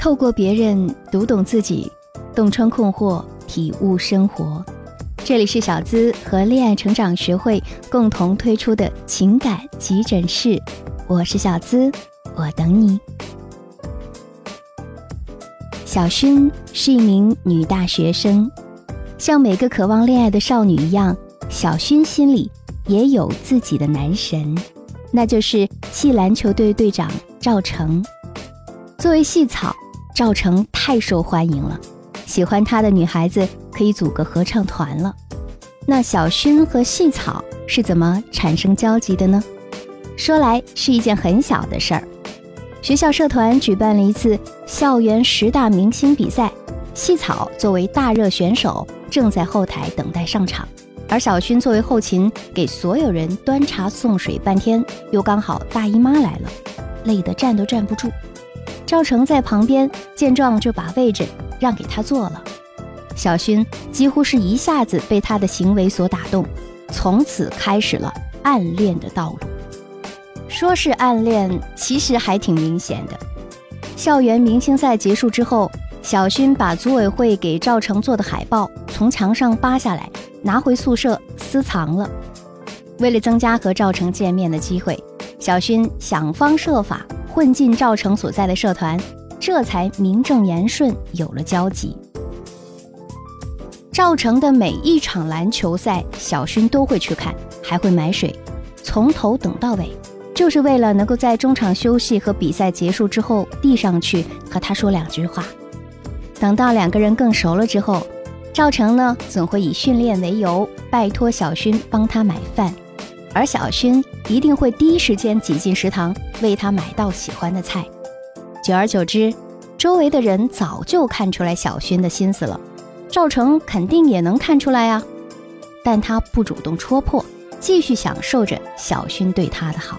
透过别人读懂自己，洞穿困惑，体悟生活。这里是小资和恋爱成长学会共同推出的情感急诊室，我是小资，我等你。小薰是一名女大学生，像每个渴望恋爱的少女一样，小薰心里也有自己的男神，那就是系篮球队队长赵成。作为系草。赵成太受欢迎了，喜欢他的女孩子可以组个合唱团了。那小薰和细草是怎么产生交集的呢？说来是一件很小的事儿，学校社团举办了一次校园十大明星比赛，细草作为大热选手正在后台等待上场，而小薰作为后勤给所有人端茶送水半天，又刚好大姨妈来了，累得站都站不住。赵成在旁边见状，就把位置让给他坐了。小勋几乎是一下子被他的行为所打动，从此开始了暗恋的道路。说是暗恋，其实还挺明显的。校园明星赛结束之后，小勋把组委会给赵成做的海报从墙上扒下来，拿回宿舍私藏了。为了增加和赵成见面的机会，小勋想方设法。混进赵成所在的社团，这才名正言顺有了交集。赵成的每一场篮球赛，小勋都会去看，还会买水，从头等到尾，就是为了能够在中场休息和比赛结束之后递上去和他说两句话。等到两个人更熟了之后，赵成呢总会以训练为由，拜托小勋帮他买饭。而小薰一定会第一时间挤进食堂，为他买到喜欢的菜。久而久之，周围的人早就看出来小薰的心思了。赵成肯定也能看出来呀，但他不主动戳破，继续享受着小薰对他的好。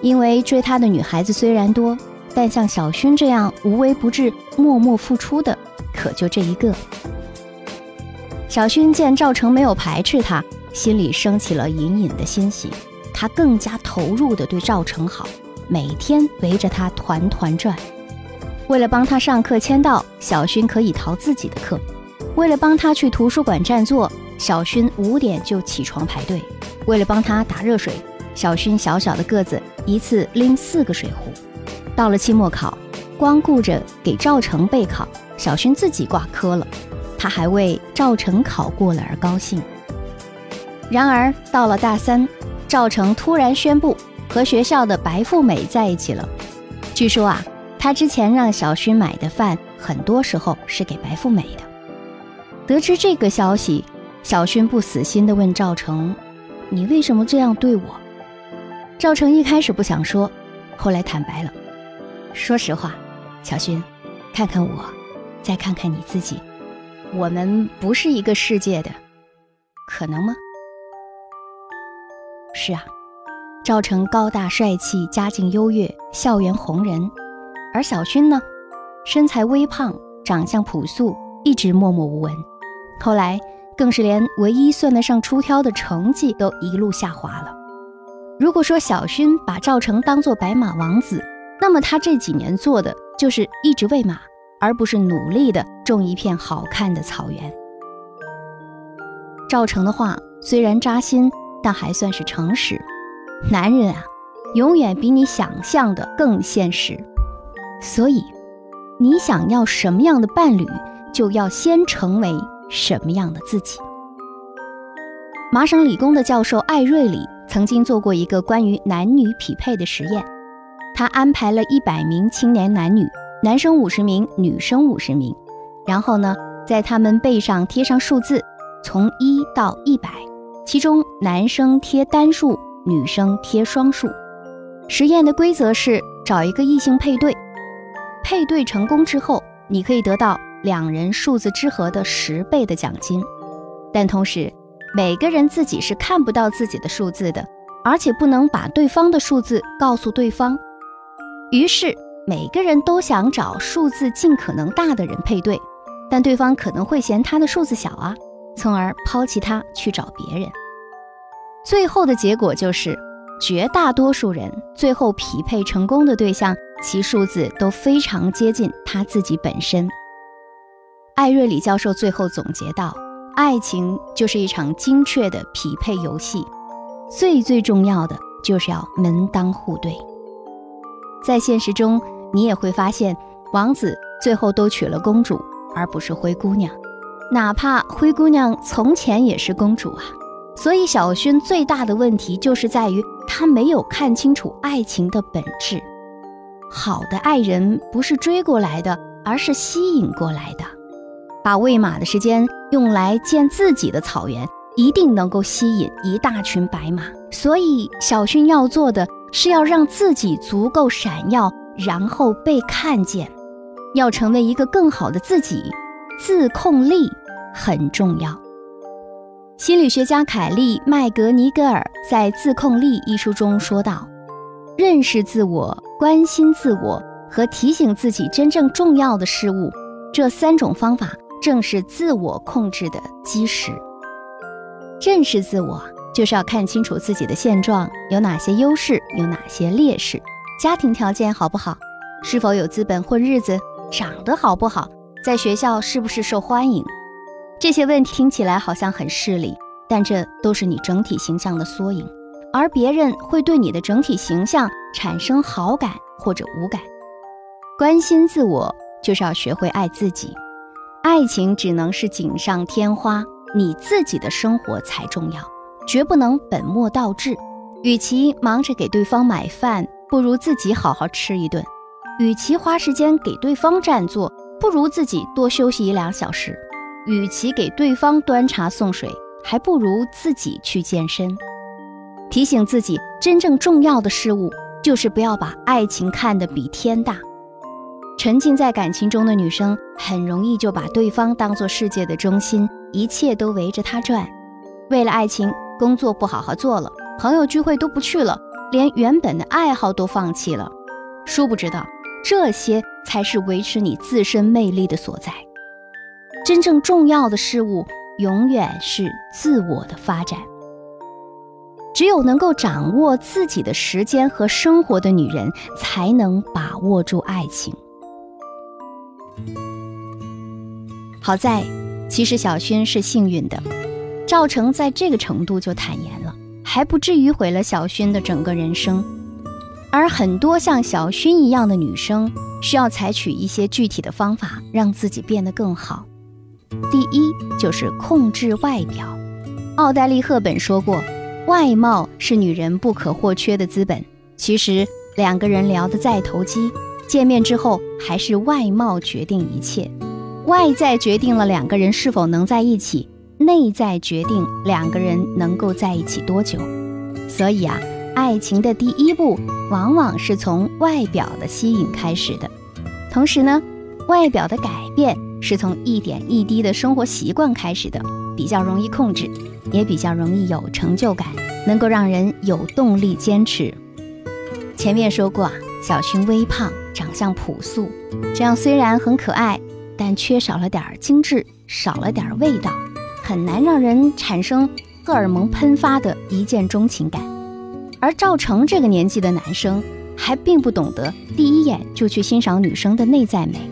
因为追他的女孩子虽然多，但像小薰这样无微不至、默默付出的，可就这一个。小薰见赵成没有排斥他。心里升起了隐隐的欣喜，他更加投入地对赵成好，每天围着他团团转。为了帮他上课签到，小勋可以逃自己的课；为了帮他去图书馆占座，小勋五点就起床排队；为了帮他打热水，小勋小小的个子一次拎四个水壶。到了期末考，光顾着给赵成备考，小勋自己挂科了，他还为赵成考过了而高兴。然而到了大三，赵成突然宣布和学校的白富美在一起了。据说啊，他之前让小勋买的饭，很多时候是给白富美的。得知这个消息，小勋不死心地问赵成：“你为什么这样对我？”赵成一开始不想说，后来坦白了：“说实话，小勋，看看我，再看看你自己，我们不是一个世界的，可能吗？”是啊，赵成高大帅气，家境优越，校园红人；而小勋呢，身材微胖，长相朴素，一直默默无闻。后来更是连唯一算得上出挑的成绩都一路下滑了。如果说小勋把赵成当做白马王子，那么他这几年做的就是一直喂马，而不是努力的种一片好看的草原。赵成的话虽然扎心。但还算是诚实，男人啊，永远比你想象的更现实。所以，你想要什么样的伴侣，就要先成为什么样的自己。麻省理工的教授艾瑞里曾经做过一个关于男女匹配的实验，他安排了一百名青年男女，男生五十名，女生五十名，然后呢，在他们背上贴上数字，从一到一百。其中男生贴单数，女生贴双数。实验的规则是找一个异性配对，配对成功之后，你可以得到两人数字之和的十倍的奖金。但同时，每个人自己是看不到自己的数字的，而且不能把对方的数字告诉对方。于是，每个人都想找数字尽可能大的人配对，但对方可能会嫌他的数字小啊。从而抛弃他去找别人，最后的结果就是，绝大多数人最后匹配成功的对象其数字都非常接近他自己本身。艾瑞里教授最后总结道：“爱情就是一场精确的匹配游戏，最最重要的就是要门当户对。”在现实中，你也会发现，王子最后都娶了公主，而不是灰姑娘，哪怕灰姑娘从前也是公主啊。所以，小薰最大的问题就是在于他没有看清楚爱情的本质。好的爱人不是追过来的，而是吸引过来的。把喂马的时间用来建自己的草原，一定能够吸引一大群白马。所以，小薰要做的是要让自己足够闪耀，然后被看见，要成为一个更好的自己。自控力很重要。心理学家凯利·麦格尼格尔在《自控力》一书中说道：“认识自我、关心自我和提醒自己真正重要的事物，这三种方法。”正是自我控制的基石。认识自我，就是要看清楚自己的现状，有哪些优势，有哪些劣势，家庭条件好不好，是否有资本混日子，长得好不好，在学校是不是受欢迎。这些问题听起来好像很势利，但这都是你整体形象的缩影，而别人会对你的整体形象产生好感或者无感。关心自我，就是要学会爱自己。爱情只能是锦上添花，你自己的生活才重要，绝不能本末倒置。与其忙着给对方买饭，不如自己好好吃一顿；与其花时间给对方占座，不如自己多休息一两小时；与其给对方端茶送水，还不如自己去健身。提醒自己，真正重要的事物就是不要把爱情看得比天大。沉浸在感情中的女生，很容易就把对方当做世界的中心，一切都围着他转。为了爱情，工作不好好做了，朋友聚会都不去了，连原本的爱好都放弃了。殊不知道，这些才是维持你自身魅力的所在。真正重要的事物，永远是自我的发展。只有能够掌握自己的时间和生活的女人，才能把握住爱情。好在，其实小薰是幸运的，赵成在这个程度就坦言了，还不至于毁了小薰的整个人生。而很多像小薰一样的女生，需要采取一些具体的方法，让自己变得更好。第一就是控制外表。奥黛丽·赫本说过，外貌是女人不可或缺的资本。其实，两个人聊得再投机。见面之后，还是外貌决定一切，外在决定了两个人是否能在一起，内在决定两个人能够在一起多久。所以啊，爱情的第一步往往是从外表的吸引开始的。同时呢，外表的改变是从一点一滴的生活习惯开始的，比较容易控制，也比较容易有成就感，能够让人有动力坚持。前面说过啊，小薰微胖。长相朴素，这样虽然很可爱，但缺少了点精致，少了点味道，很难让人产生荷尔蒙喷发的一见钟情感。而赵成这个年纪的男生，还并不懂得第一眼就去欣赏女生的内在美。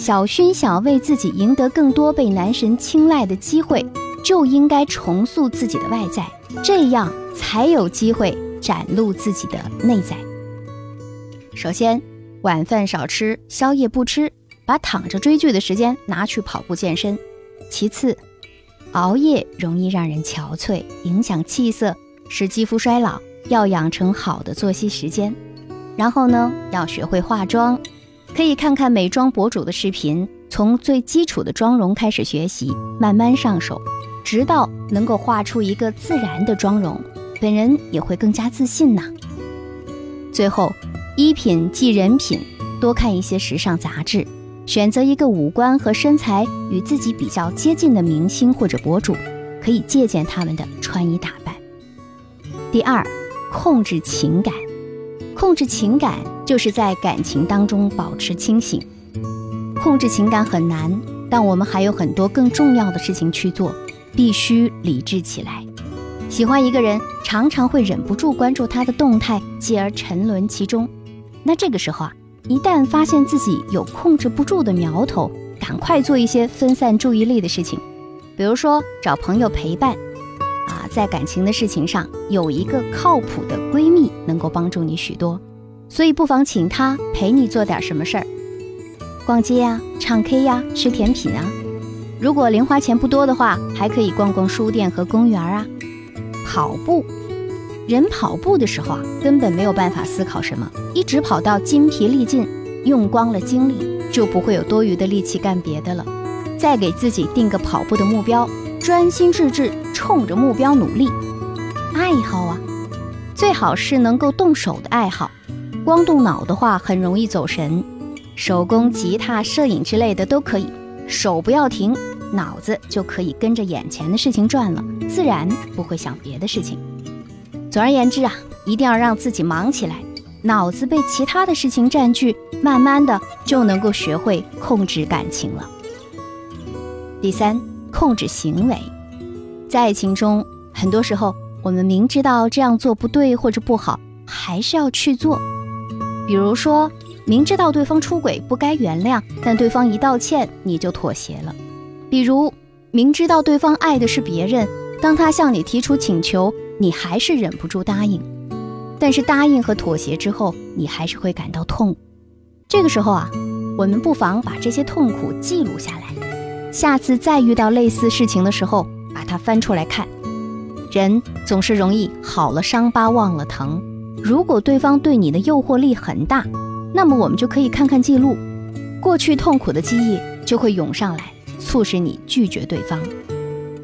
小薰想为自己赢得更多被男神青睐的机会，就应该重塑自己的外在，这样才有机会展露自己的内在。首先。晚饭少吃，宵夜不吃，把躺着追剧的时间拿去跑步健身。其次，熬夜容易让人憔悴，影响气色，使肌肤衰老，要养成好的作息时间。然后呢，要学会化妆，可以看看美妆博主的视频，从最基础的妆容开始学习，慢慢上手，直到能够画出一个自然的妆容，本人也会更加自信呢。最后。衣品即人品，多看一些时尚杂志，选择一个五官和身材与自己比较接近的明星或者博主，可以借鉴他们的穿衣打扮。第二，控制情感，控制情感就是在感情当中保持清醒。控制情感很难，但我们还有很多更重要的事情去做，必须理智起来。喜欢一个人，常常会忍不住关注他的动态，继而沉沦其中。那这个时候啊，一旦发现自己有控制不住的苗头，赶快做一些分散注意力的事情，比如说找朋友陪伴。啊，在感情的事情上，有一个靠谱的闺蜜能够帮助你许多，所以不妨请他陪你做点什么事儿，逛街呀、唱 K 呀、吃甜品啊。如果零花钱不多的话，还可以逛逛书店和公园啊。跑步，人跑步的时候啊，根本没有办法思考什么，一直跑到筋疲力尽，用光了精力，就不会有多余的力气干别的了。再给自己定个跑步的目标，专心致志，冲着目标努力。爱好啊，最好是能够动手的爱好，光动脑的话很容易走神。手工、吉他、摄影之类的都可以，手不要停。脑子就可以跟着眼前的事情转了，自然不会想别的事情。总而言之啊，一定要让自己忙起来，脑子被其他的事情占据，慢慢的就能够学会控制感情了。第三，控制行为，在爱情中，很多时候我们明知道这样做不对或者不好，还是要去做。比如说，明知道对方出轨不该原谅，但对方一道歉，你就妥协了。比如，明知道对方爱的是别人，当他向你提出请求，你还是忍不住答应。但是答应和妥协之后，你还是会感到痛。这个时候啊，我们不妨把这些痛苦记录下来，下次再遇到类似事情的时候，把它翻出来看。人总是容易好了伤疤忘了疼。如果对方对你的诱惑力很大，那么我们就可以看看记录，过去痛苦的记忆就会涌上来。促使你拒绝对方。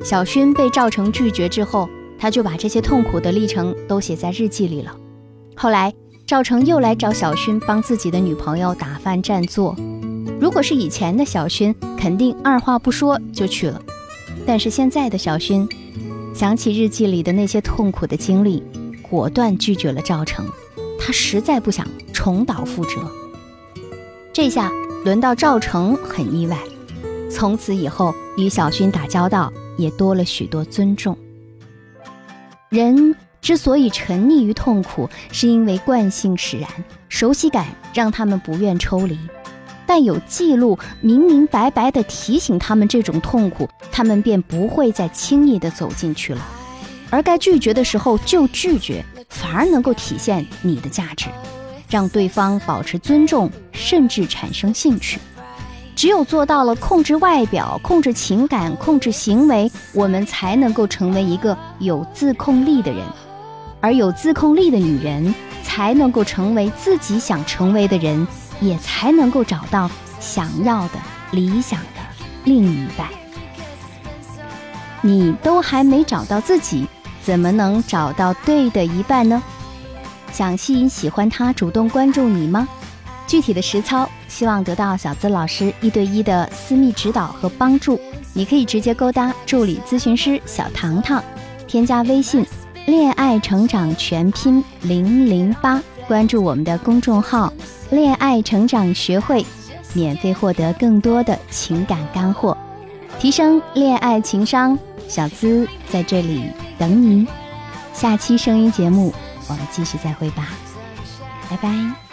小勋被赵成拒绝之后，他就把这些痛苦的历程都写在日记里了。后来赵成又来找小勋帮自己的女朋友打饭占座。如果是以前的小勋，肯定二话不说就去了。但是现在的小勋，想起日记里的那些痛苦的经历，果断拒绝了赵成。他实在不想重蹈覆辙。这下轮到赵成很意外。从此以后，与小勋打交道也多了许多尊重。人之所以沉溺于痛苦，是因为惯性使然，熟悉感让他们不愿抽离。但有记录明明白白地提醒他们这种痛苦，他们便不会再轻易地走进去了。而该拒绝的时候就拒绝，反而能够体现你的价值，让对方保持尊重，甚至产生兴趣。只有做到了控制外表、控制情感、控制行为，我们才能够成为一个有自控力的人。而有自控力的女人，才能够成为自己想成为的人，也才能够找到想要的理想的另一半。你都还没找到自己，怎么能找到对的一半呢？想吸引喜欢他主动关注你吗？具体的实操。希望得到小资老师一对一的私密指导和帮助，你可以直接勾搭助理咨询师小糖糖，添加微信“恋爱成长全拼零零八”，关注我们的公众号“恋爱成长学会”，免费获得更多的情感干货，提升恋爱情商。小资在这里等你，下期声音节目我们继续再会吧，拜拜。